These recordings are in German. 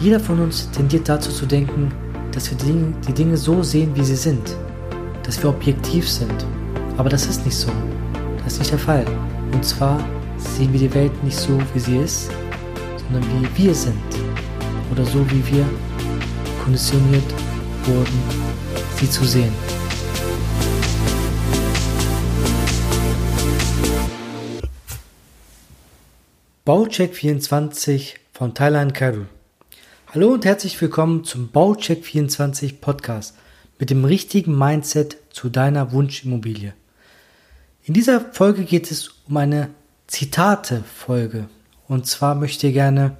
Jeder von uns tendiert dazu zu denken, dass wir die Dinge, so sehen, wie sie sind, dass wir objektiv sind. Aber das ist nicht so. Das ist nicht der Fall. Und zwar sehen wir die Welt nicht so, wie sie ist, sondern wie wir sind. Oder so, wie wir konditioniert wurden, sie zu sehen. Baucheck 24 von Thailand Karul. Hallo und herzlich willkommen zum Baucheck 24 Podcast mit dem richtigen Mindset zu deiner Wunschimmobilie. In dieser Folge geht es um eine Zitate-Folge. Und zwar möchte ich gerne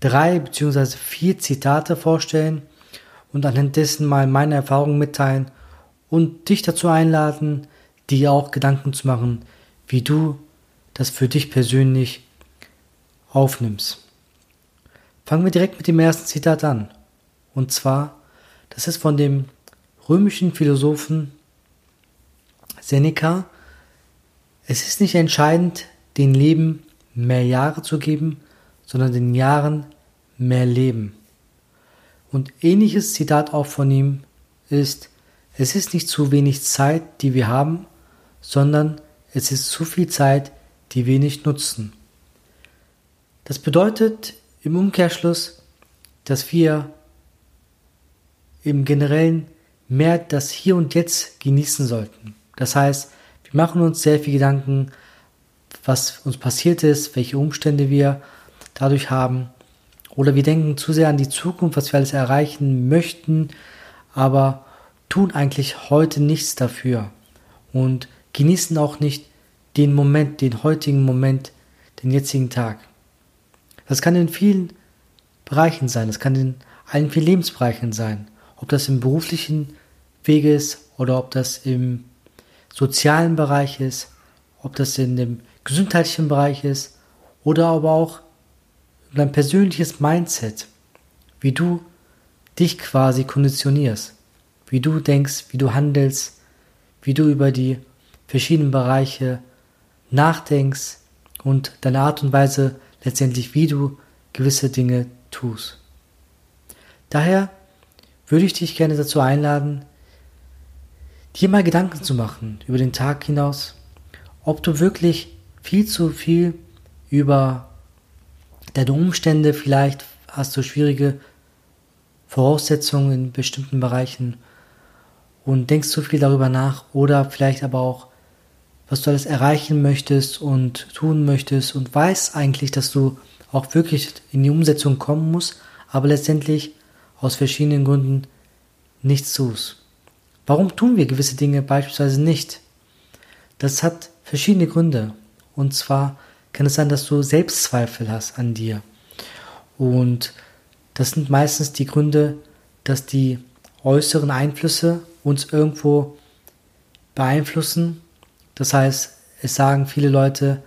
drei bzw. vier Zitate vorstellen und anhand dessen mal meine Erfahrungen mitteilen und dich dazu einladen, dir auch Gedanken zu machen, wie du das für dich persönlich aufnimmst. Fangen wir direkt mit dem ersten Zitat an. Und zwar, das ist von dem römischen Philosophen Seneca. Es ist nicht entscheidend, den Leben mehr Jahre zu geben, sondern den Jahren mehr Leben. Und ähnliches Zitat auch von ihm ist, es ist nicht zu wenig Zeit, die wir haben, sondern es ist zu viel Zeit, die wir nicht nutzen. Das bedeutet im Umkehrschluss, dass wir im Generellen mehr das Hier und Jetzt genießen sollten. Das heißt, wir machen uns sehr viel Gedanken, was uns passiert ist, welche Umstände wir dadurch haben. Oder wir denken zu sehr an die Zukunft, was wir alles erreichen möchten, aber tun eigentlich heute nichts dafür und genießen auch nicht den Moment, den heutigen Moment, den jetzigen Tag. Das kann in vielen Bereichen sein, das kann in allen vier Lebensbereichen sein. Ob das im beruflichen Wege ist oder ob das im sozialen Bereich ist, ob das in dem gesundheitlichen Bereich ist oder aber auch dein persönliches Mindset, wie du dich quasi konditionierst, wie du denkst, wie du handelst, wie du über die verschiedenen Bereiche nachdenkst und deine Art und Weise letztendlich, wie du gewisse Dinge tust. Daher würde ich dich gerne dazu einladen, dir mal Gedanken zu machen über den Tag hinaus, ob du wirklich viel zu viel über deine Umstände, vielleicht hast du schwierige Voraussetzungen in bestimmten Bereichen und denkst zu viel darüber nach oder vielleicht aber auch was du alles erreichen möchtest und tun möchtest und weißt eigentlich, dass du auch wirklich in die Umsetzung kommen musst, aber letztendlich aus verschiedenen Gründen nichts tust. Warum tun wir gewisse Dinge beispielsweise nicht? Das hat verschiedene Gründe. Und zwar kann es sein, dass du Selbstzweifel hast an dir. Und das sind meistens die Gründe, dass die äußeren Einflüsse uns irgendwo beeinflussen das heißt, es sagen viele Leute,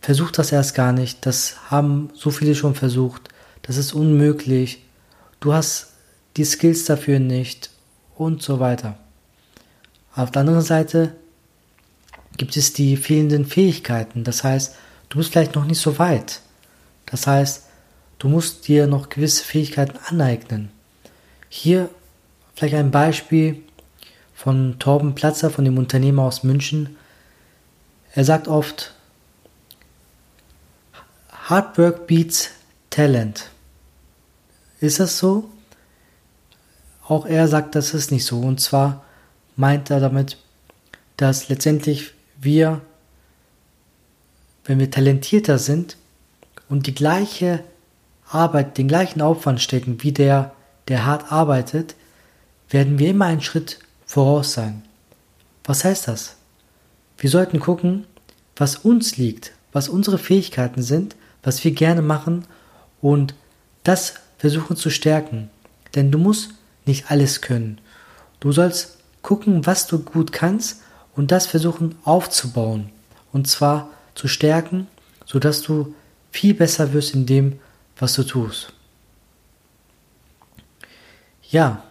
versuch das erst gar nicht, das haben so viele schon versucht, das ist unmöglich, du hast die Skills dafür nicht und so weiter. Auf der anderen Seite gibt es die fehlenden Fähigkeiten, das heißt, du bist vielleicht noch nicht so weit. Das heißt, du musst dir noch gewisse Fähigkeiten aneignen. Hier vielleicht ein Beispiel, von Torben Platzer, von dem Unternehmer aus München. Er sagt oft, Hard Work beats Talent. Ist das so? Auch er sagt, das ist nicht so. Und zwar meint er damit, dass letztendlich wir, wenn wir talentierter sind und die gleiche Arbeit, den gleichen Aufwand stecken wie der, der hart arbeitet, werden wir immer einen Schritt voraus sein. Was heißt das? Wir sollten gucken, was uns liegt, was unsere Fähigkeiten sind, was wir gerne machen und das versuchen zu stärken. Denn du musst nicht alles können. Du sollst gucken, was du gut kannst und das versuchen aufzubauen. Und zwar zu stärken, sodass du viel besser wirst in dem, was du tust. Ja,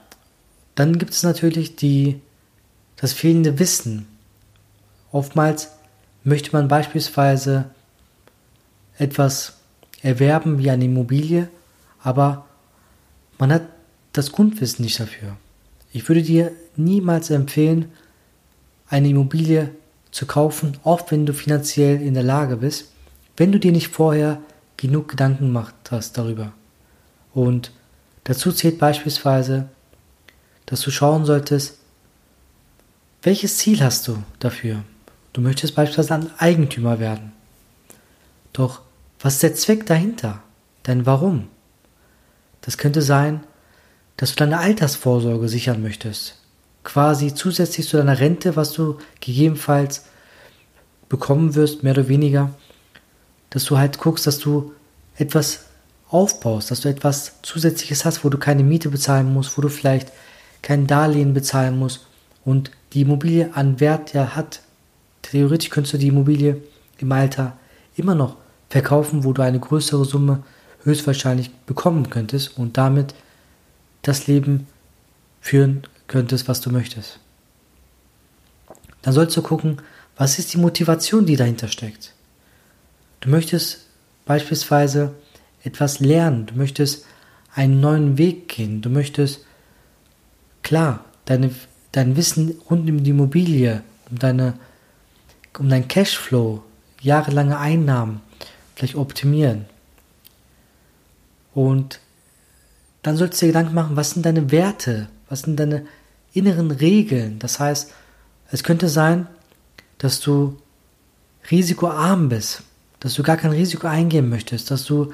dann gibt es natürlich die, das fehlende Wissen. Oftmals möchte man beispielsweise etwas erwerben wie eine Immobilie, aber man hat das Grundwissen nicht dafür. Ich würde dir niemals empfehlen, eine Immobilie zu kaufen, auch wenn du finanziell in der Lage bist, wenn du dir nicht vorher genug Gedanken gemacht hast darüber. Und dazu zählt beispielsweise, dass du schauen solltest, welches Ziel hast du dafür? Du möchtest beispielsweise ein Eigentümer werden. Doch was ist der Zweck dahinter? Dein Warum? Das könnte sein, dass du deine Altersvorsorge sichern möchtest. Quasi zusätzlich zu deiner Rente, was du gegebenenfalls bekommen wirst, mehr oder weniger, dass du halt guckst, dass du etwas aufbaust, dass du etwas Zusätzliches hast, wo du keine Miete bezahlen musst, wo du vielleicht kein Darlehen bezahlen musst und die Immobilie an Wert ja hat. Theoretisch könntest du die Immobilie im Alter immer noch verkaufen, wo du eine größere Summe höchstwahrscheinlich bekommen könntest und damit das Leben führen könntest, was du möchtest. Dann sollst du gucken, was ist die Motivation, die dahinter steckt. Du möchtest beispielsweise etwas lernen, du möchtest einen neuen Weg gehen, du möchtest klar deine, dein Wissen rund um die Immobilie, um deine um dein Cashflow, jahrelange Einnahmen vielleicht optimieren. Und dann solltest du dir Gedanken machen, was sind deine Werte, was sind deine inneren Regeln. Das heißt, es könnte sein, dass du risikoarm bist, dass du gar kein Risiko eingehen möchtest, dass du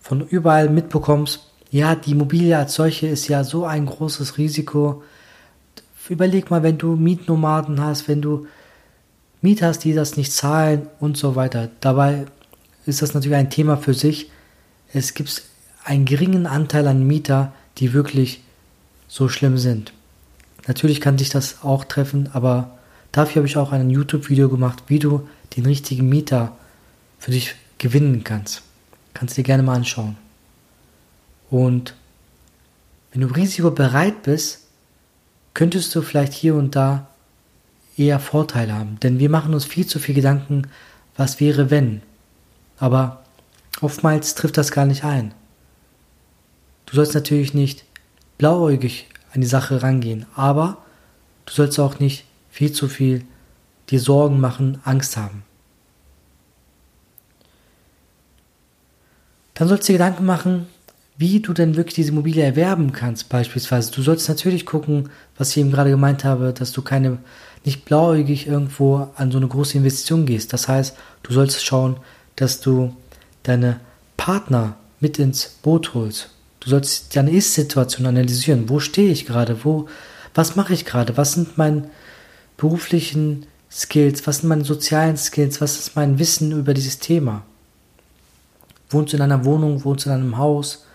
von überall mitbekommst, ja, die Immobilie als solche ist ja so ein großes Risiko. Überleg mal, wenn du Mietnomaden hast, wenn du Mieter hast, die das nicht zahlen und so weiter. Dabei ist das natürlich ein Thema für sich. Es gibt einen geringen Anteil an Mieter, die wirklich so schlimm sind. Natürlich kann sich das auch treffen, aber dafür habe ich auch ein YouTube-Video gemacht, wie du den richtigen Mieter für dich gewinnen kannst. Kannst du dir gerne mal anschauen. Und wenn du risikobereit bist, könntest du vielleicht hier und da eher Vorteile haben. Denn wir machen uns viel zu viel Gedanken, was wäre wenn. Aber oftmals trifft das gar nicht ein. Du sollst natürlich nicht blauäugig an die Sache rangehen, aber du sollst auch nicht viel zu viel dir Sorgen machen, Angst haben. Dann sollst du dir Gedanken machen, wie du denn wirklich diese Immobilie erwerben kannst, beispielsweise. Du sollst natürlich gucken, was ich eben gerade gemeint habe, dass du keine, nicht blauäugig irgendwo an so eine große Investition gehst. Das heißt, du sollst schauen, dass du deine Partner mit ins Boot holst. Du sollst deine Ist-Situation analysieren. Wo stehe ich gerade? Wo, was mache ich gerade? Was sind meine beruflichen Skills? Was sind meine sozialen Skills? Was ist mein Wissen über dieses Thema? Wohnst du in einer Wohnung? Wohnst du in einem Haus?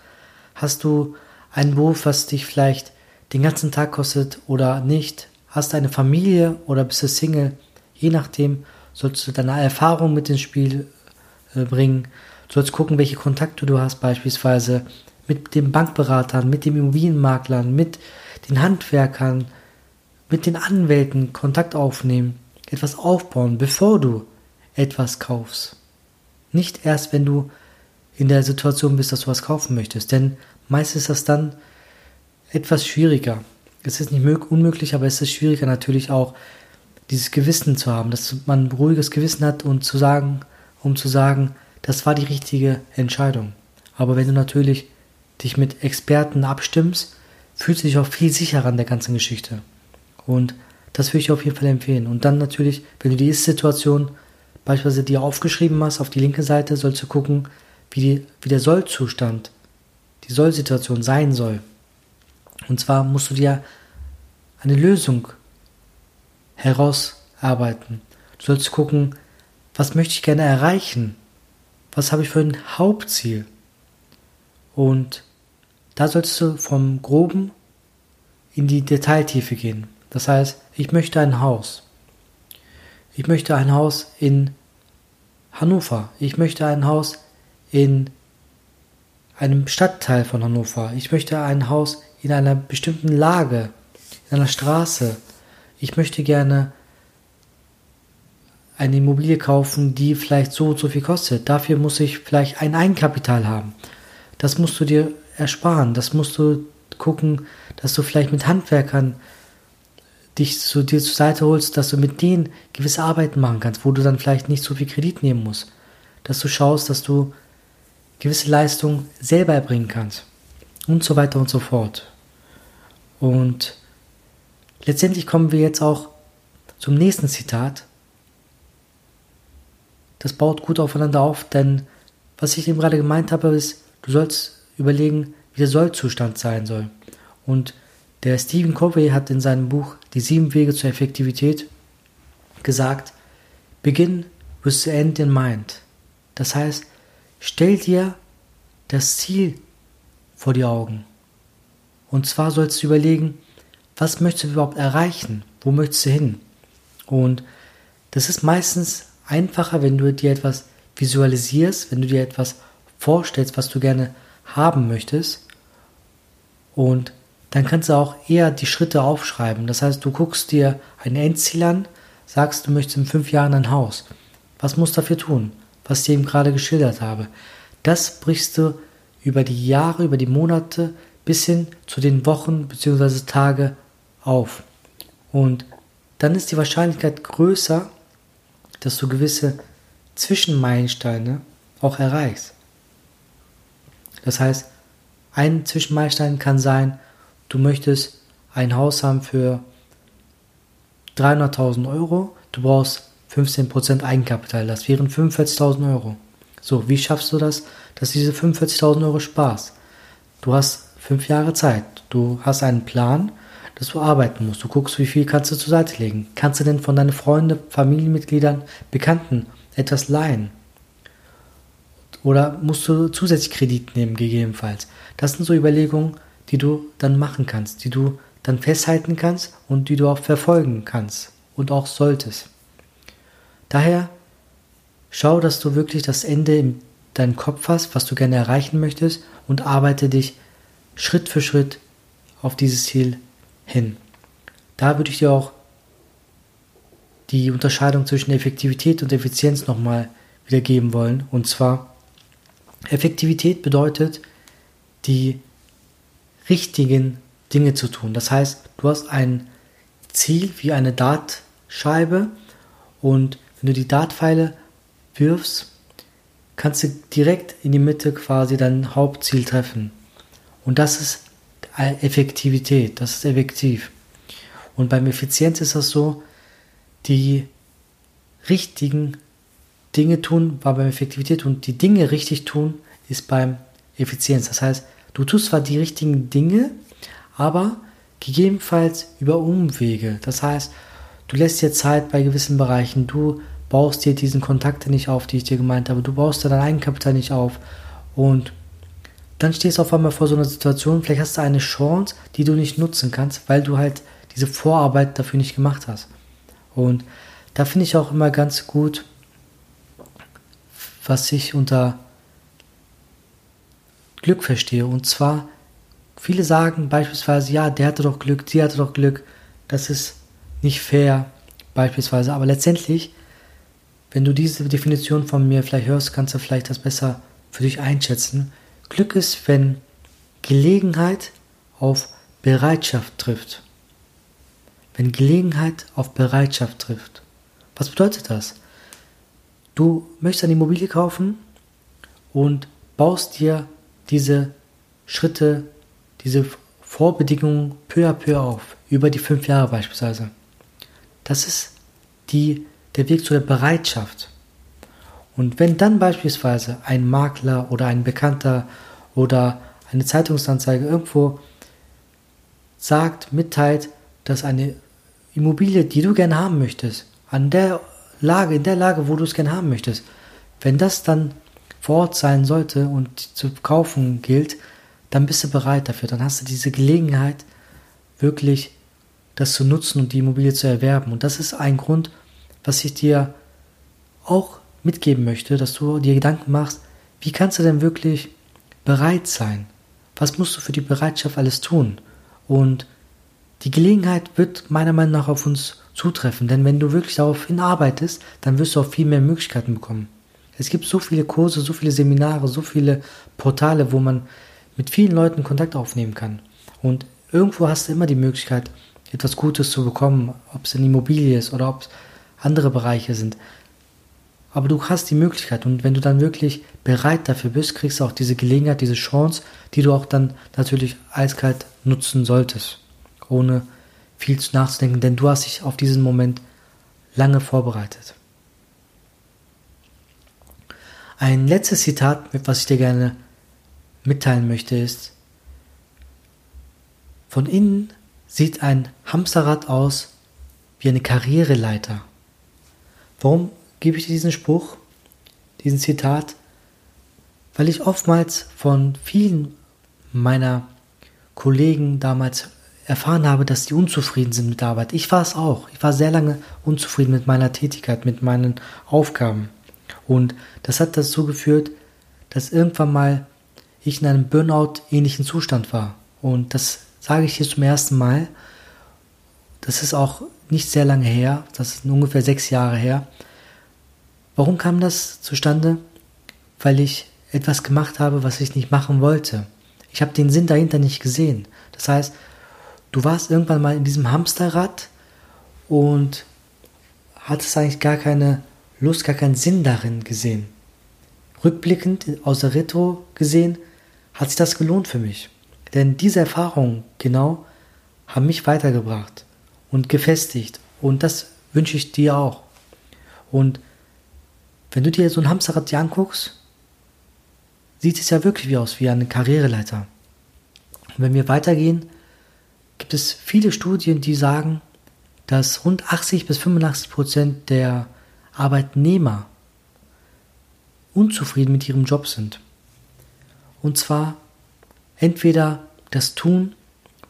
Hast du einen Beruf, was dich vielleicht den ganzen Tag kostet oder nicht? Hast du eine Familie oder bist du Single? Je nachdem sollst du deine Erfahrung mit ins Spiel äh, bringen. Du sollst gucken, welche Kontakte du hast, beispielsweise mit den Bankberatern, mit den Immobilienmaklern, mit den Handwerkern, mit den Anwälten Kontakt aufnehmen, etwas aufbauen, bevor du etwas kaufst. Nicht erst, wenn du in der Situation bist, dass du was kaufen möchtest, denn meist ist das dann etwas schwieriger. Es ist nicht unmöglich, aber es ist schwieriger natürlich auch, dieses Gewissen zu haben, dass man ein ruhiges Gewissen hat und zu sagen, um zu sagen, das war die richtige Entscheidung. Aber wenn du natürlich dich mit Experten abstimmst, fühlst du dich auch viel sicherer an der ganzen Geschichte. Und das würde ich auf jeden Fall empfehlen. Und dann natürlich, wenn du die Ist-Situation beispielsweise dir aufgeschrieben hast, auf die linke Seite sollst du gucken, wie, die, wie der Soll-Zustand, die Soll-Situation sein soll. Und zwar musst du dir eine Lösung herausarbeiten. Du sollst gucken, was möchte ich gerne erreichen? Was habe ich für ein Hauptziel? Und da sollst du vom Groben in die Detailtiefe gehen. Das heißt, ich möchte ein Haus. Ich möchte ein Haus in Hannover. Ich möchte ein Haus in einem Stadtteil von Hannover. Ich möchte ein Haus in einer bestimmten Lage, in einer Straße. Ich möchte gerne eine Immobilie kaufen, die vielleicht so und so viel kostet. Dafür muss ich vielleicht ein Eigenkapital haben. das musst du dir ersparen. Das musst du gucken, dass du vielleicht mit Handwerkern dich zu dir zur Seite holst, dass du mit denen gewisse Arbeiten machen kannst, wo du dann vielleicht nicht so viel Kredit nehmen musst. Dass du schaust, dass du gewisse Leistungen selber erbringen kannst. Und so weiter und so fort. Und letztendlich kommen wir jetzt auch zum nächsten Zitat. Das baut gut aufeinander auf, denn was ich eben gerade gemeint habe, ist, du sollst überlegen, wie der Sollzustand sein soll. Und der Stephen Covey hat in seinem Buch Die sieben Wege zur Effektivität gesagt, Begin with the end in mind. Das heißt, stell dir das Ziel vor die Augen. Und zwar sollst du überlegen, was möchtest du überhaupt erreichen? Wo möchtest du hin? Und das ist meistens einfacher, wenn du dir etwas visualisierst, wenn du dir etwas vorstellst, was du gerne haben möchtest. Und dann kannst du auch eher die Schritte aufschreiben. Das heißt, du guckst dir ein Endziel an, sagst, du möchtest in fünf Jahren ein Haus. Was musst du dafür tun? Was ich eben gerade geschildert habe. Das brichst du über die Jahre, über die Monate bis hin zu den Wochen bzw. Tage auf. Und dann ist die Wahrscheinlichkeit größer, dass du gewisse Zwischenmeilensteine auch erreichst. Das heißt, ein Zwischenmeilenstein kann sein, du möchtest ein Haus haben für 300.000 Euro, du brauchst 15% Eigenkapital, das wären 45.000 Euro. So, wie schaffst du das, dass diese 45.000 Euro sparst? Du hast fünf Jahre Zeit, du hast einen Plan, dass du arbeiten musst. Du guckst, wie viel kannst du zur Seite legen. Kannst du denn von deinen Freunden, Familienmitgliedern, Bekannten etwas leihen? Oder musst du zusätzlich Kredit nehmen, gegebenenfalls? Das sind so Überlegungen, die du dann machen kannst, die du dann festhalten kannst und die du auch verfolgen kannst und auch solltest. Daher schau, dass du wirklich das Ende in deinem Kopf hast, was du gerne erreichen möchtest und arbeite dich Schritt für Schritt auf dieses Ziel hin. Da würde ich dir auch die Unterscheidung zwischen Effektivität und Effizienz nochmal wiedergeben wollen. Und zwar, Effektivität bedeutet, die richtigen Dinge zu tun. Das heißt, du hast ein Ziel wie eine Dartscheibe und wenn du die Dartpfeile wirfst, kannst du direkt in die Mitte quasi dein Hauptziel treffen. Und das ist Effektivität, das ist effektiv. Und beim Effizienz ist das so, die richtigen Dinge tun war beim Effektivität und die Dinge richtig tun ist beim Effizienz. Das heißt, Du tust zwar die richtigen Dinge, aber gegebenenfalls über Umwege. Das heißt, du lässt dir Zeit bei gewissen Bereichen, du baust dir diesen Kontakte nicht auf, die ich dir gemeint habe, du baust dir dein Eigenkapital nicht auf und dann stehst du auf einmal vor so einer Situation, vielleicht hast du eine Chance, die du nicht nutzen kannst, weil du halt diese Vorarbeit dafür nicht gemacht hast. Und da finde ich auch immer ganz gut, was ich unter Glück verstehe. Und zwar, viele sagen beispielsweise, ja, der hatte doch Glück, die hatte doch Glück. Das ist nicht fair, beispielsweise. Aber letztendlich, wenn du diese Definition von mir vielleicht hörst, kannst du vielleicht das besser für dich einschätzen. Glück ist, wenn Gelegenheit auf Bereitschaft trifft. Wenn Gelegenheit auf Bereitschaft trifft. Was bedeutet das? Du möchtest eine Immobilie kaufen und baust dir diese Schritte, diese Vorbedingungen peu à peu auf, über die fünf Jahre beispielsweise. Das ist die, der Weg zu der Bereitschaft. Und wenn dann beispielsweise ein Makler oder ein Bekannter oder eine Zeitungsanzeige irgendwo sagt, mitteilt, dass eine Immobilie, die du gerne haben möchtest, an der Lage, in der Lage, wo du es gerne haben möchtest, wenn das dann vor Ort sein sollte und zu kaufen gilt, dann bist du bereit dafür. Dann hast du diese Gelegenheit, wirklich das zu nutzen und die Immobilie zu erwerben. Und das ist ein Grund, was ich dir auch mitgeben möchte, dass du dir Gedanken machst, wie kannst du denn wirklich bereit sein? Was musst du für die Bereitschaft alles tun? Und die Gelegenheit wird meiner Meinung nach auf uns zutreffen, denn wenn du wirklich darauf hinarbeitest, dann wirst du auch viel mehr Möglichkeiten bekommen. Es gibt so viele Kurse, so viele Seminare, so viele Portale, wo man mit vielen Leuten Kontakt aufnehmen kann. Und irgendwo hast du immer die Möglichkeit, etwas Gutes zu bekommen, ob es in Immobilie ist oder ob es andere Bereiche sind. Aber du hast die Möglichkeit und wenn du dann wirklich bereit dafür bist, kriegst du auch diese Gelegenheit, diese Chance, die du auch dann natürlich eiskalt nutzen solltest, ohne viel zu nachzudenken, denn du hast dich auf diesen Moment lange vorbereitet. Ein letztes Zitat, was ich dir gerne mitteilen möchte, ist, von innen sieht ein Hamsterrad aus wie eine Karriereleiter. Warum gebe ich dir diesen Spruch, diesen Zitat? Weil ich oftmals von vielen meiner Kollegen damals erfahren habe, dass die unzufrieden sind mit der Arbeit. Ich war es auch. Ich war sehr lange unzufrieden mit meiner Tätigkeit, mit meinen Aufgaben. Und das hat dazu geführt, dass irgendwann mal ich in einem Burnout-ähnlichen Zustand war. Und das sage ich hier zum ersten Mal. Das ist auch nicht sehr lange her, das ist ungefähr sechs Jahre her. Warum kam das zustande? Weil ich etwas gemacht habe, was ich nicht machen wollte. Ich habe den Sinn dahinter nicht gesehen. Das heißt, du warst irgendwann mal in diesem Hamsterrad und hattest eigentlich gar keine Lust, gar keinen Sinn darin gesehen. Rückblickend, aus der Retro gesehen, hat sich das gelohnt für mich. Denn diese Erfahrungen genau haben mich weitergebracht und gefestigt. Und das wünsche ich dir auch. Und wenn du dir so ein Hamsterrad dir anguckst, sieht es ja wirklich wie aus wie eine Karriereleiter. Und wenn wir weitergehen, gibt es viele Studien, die sagen, dass rund 80 bis 85 Prozent der Arbeitnehmer unzufrieden mit ihrem Job sind. Und zwar entweder das tun,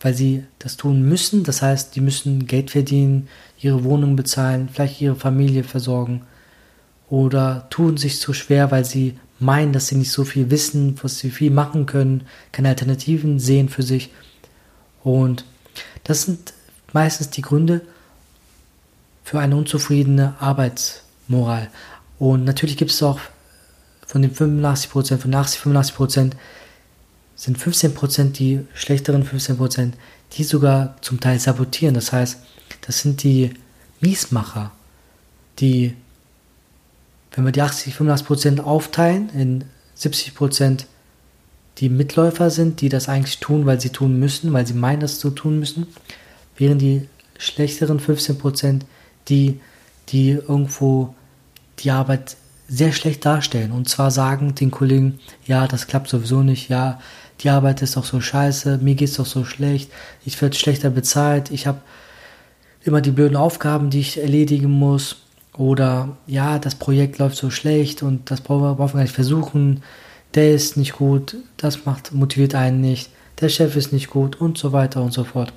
weil sie das tun müssen, das heißt, die müssen Geld verdienen, ihre Wohnung bezahlen, vielleicht ihre Familie versorgen, oder tun sich zu schwer, weil sie meinen, dass sie nicht so viel wissen, was sie viel machen können, keine Alternativen sehen für sich. Und das sind meistens die Gründe für eine unzufriedene Arbeitsmoral. Und natürlich gibt es auch von den 85%, von 80, 85% sind 15% die schlechteren 15%, die sogar zum Teil sabotieren. Das heißt, das sind die Miesmacher, die, wenn wir die 80, 85% aufteilen in 70%, die Mitläufer sind, die das eigentlich tun, weil sie tun müssen, weil sie meinen, das zu tun müssen, während die schlechteren 15%, die, die irgendwo die Arbeit sehr schlecht darstellen und zwar sagen den Kollegen, ja, das klappt sowieso nicht, ja, die Arbeit ist doch so scheiße, mir geht's doch so schlecht, ich werde schlechter bezahlt, ich habe immer die blöden Aufgaben, die ich erledigen muss oder ja, das Projekt läuft so schlecht und das brauchen wir gar nicht versuchen, der ist nicht gut, das macht, motiviert einen nicht, der Chef ist nicht gut und so weiter und so fort.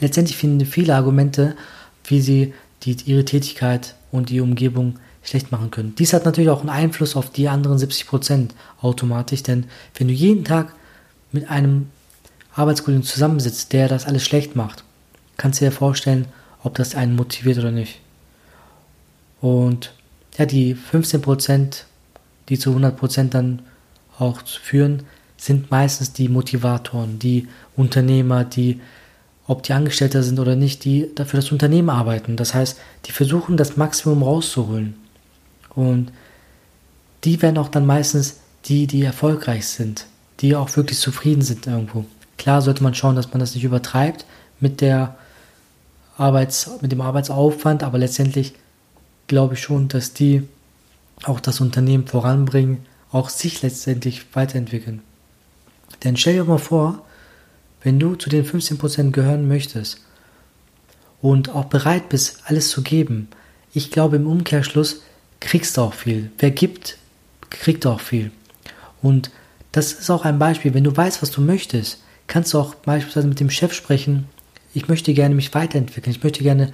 Letztendlich finden viele Argumente, wie sie die, ihre Tätigkeit und die Umgebung schlecht machen können. Dies hat natürlich auch einen Einfluss auf die anderen 70% automatisch, denn wenn du jeden Tag mit einem Arbeitskollegen zusammensitzt, der das alles schlecht macht, kannst du dir vorstellen, ob das einen motiviert oder nicht. Und ja, die 15%, die zu 100% dann auch führen, sind meistens die Motivatoren, die Unternehmer, die, ob die Angestellter sind oder nicht, die dafür das Unternehmen arbeiten. Das heißt, die versuchen das Maximum rauszuholen. Und die werden auch dann meistens die, die erfolgreich sind, die auch wirklich zufrieden sind irgendwo. Klar sollte man schauen, dass man das nicht übertreibt mit der Arbeits, mit dem Arbeitsaufwand, aber letztendlich glaube ich schon, dass die auch das Unternehmen voranbringen, auch sich letztendlich weiterentwickeln. Denn stell dir mal vor, wenn du zu den 15% gehören möchtest und auch bereit bist, alles zu geben, ich glaube im Umkehrschluss kriegst du auch viel. Wer gibt, kriegt auch viel. Und das ist auch ein Beispiel. Wenn du weißt, was du möchtest, kannst du auch beispielsweise mit dem Chef sprechen. Ich möchte gerne mich weiterentwickeln. Ich möchte gerne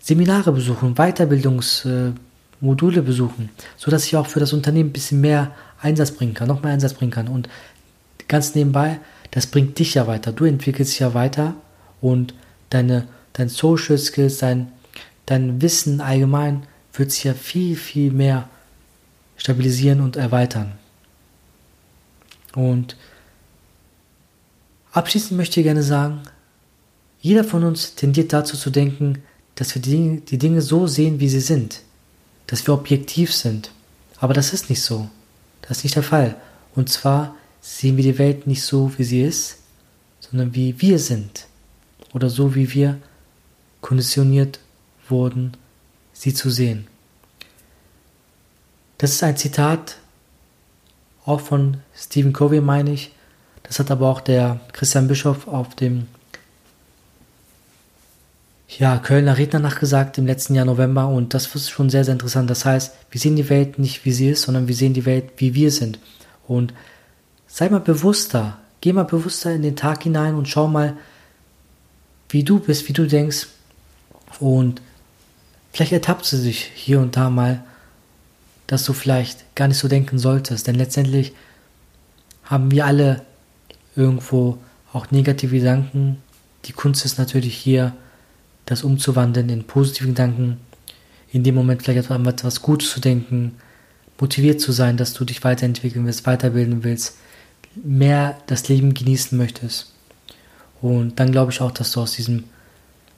Seminare besuchen, Weiterbildungsmodule besuchen, sodass ich auch für das Unternehmen ein bisschen mehr Einsatz bringen kann, noch mehr Einsatz bringen kann. Und ganz nebenbei, das bringt dich ja weiter. Du entwickelst dich ja weiter und deine, dein Social Skills, dein, dein Wissen allgemein wird sich ja viel, viel mehr stabilisieren und erweitern. Und abschließend möchte ich gerne sagen, jeder von uns tendiert dazu zu denken, dass wir die Dinge, die Dinge so sehen, wie sie sind, dass wir objektiv sind. Aber das ist nicht so. Das ist nicht der Fall. Und zwar sehen wir die Welt nicht so, wie sie ist, sondern wie wir sind. Oder so, wie wir konditioniert wurden, sie zu sehen. Das ist ein Zitat auch von Stephen Covey, meine ich. Das hat aber auch der Christian Bischof auf dem ja, Kölner Rednernacht gesagt im letzten Jahr November und das ist schon sehr, sehr interessant. Das heißt, wir sehen die Welt nicht, wie sie ist, sondern wir sehen die Welt, wie wir sind. Und sei mal bewusster, geh mal bewusster in den Tag hinein und schau mal, wie du bist, wie du denkst. Und vielleicht ertappst du dich hier und da mal, dass du vielleicht gar nicht so denken solltest. Denn letztendlich haben wir alle irgendwo auch negative Gedanken. Die Kunst ist natürlich hier, das umzuwandeln in positive Gedanken, in dem Moment vielleicht an etwas Gutes zu denken, motiviert zu sein, dass du dich weiterentwickeln willst, weiterbilden willst, mehr das Leben genießen möchtest. Und dann glaube ich auch, dass du aus diesem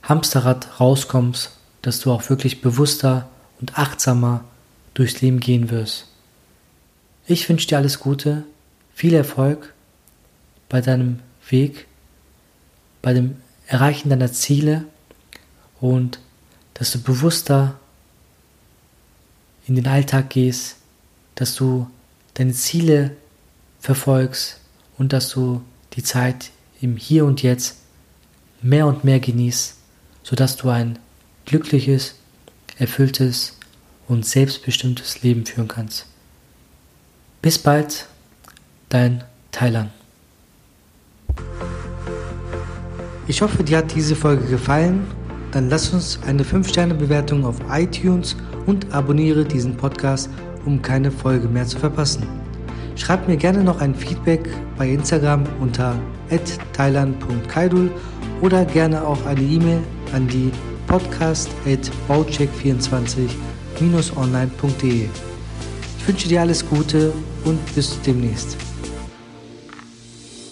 Hamsterrad rauskommst, dass du auch wirklich bewusster und achtsamer durchs Leben gehen wirst. Ich wünsche dir alles Gute, viel Erfolg bei deinem Weg, bei dem Erreichen deiner Ziele und dass du bewusster in den Alltag gehst, dass du deine Ziele verfolgst und dass du die Zeit im Hier und Jetzt mehr und mehr genießt, sodass du ein glückliches, erfülltes und selbstbestimmtes Leben führen kannst. Bis bald, dein Thailand. Ich hoffe, dir hat diese Folge gefallen dann lass uns eine 5-Sterne-Bewertung auf iTunes und abonniere diesen Podcast, um keine Folge mehr zu verpassen. Schreib mir gerne noch ein Feedback bei Instagram unter thailand.kaidul oder gerne auch eine E-Mail an die podcast.baucheck24-online.de. Ich wünsche dir alles Gute und bis demnächst.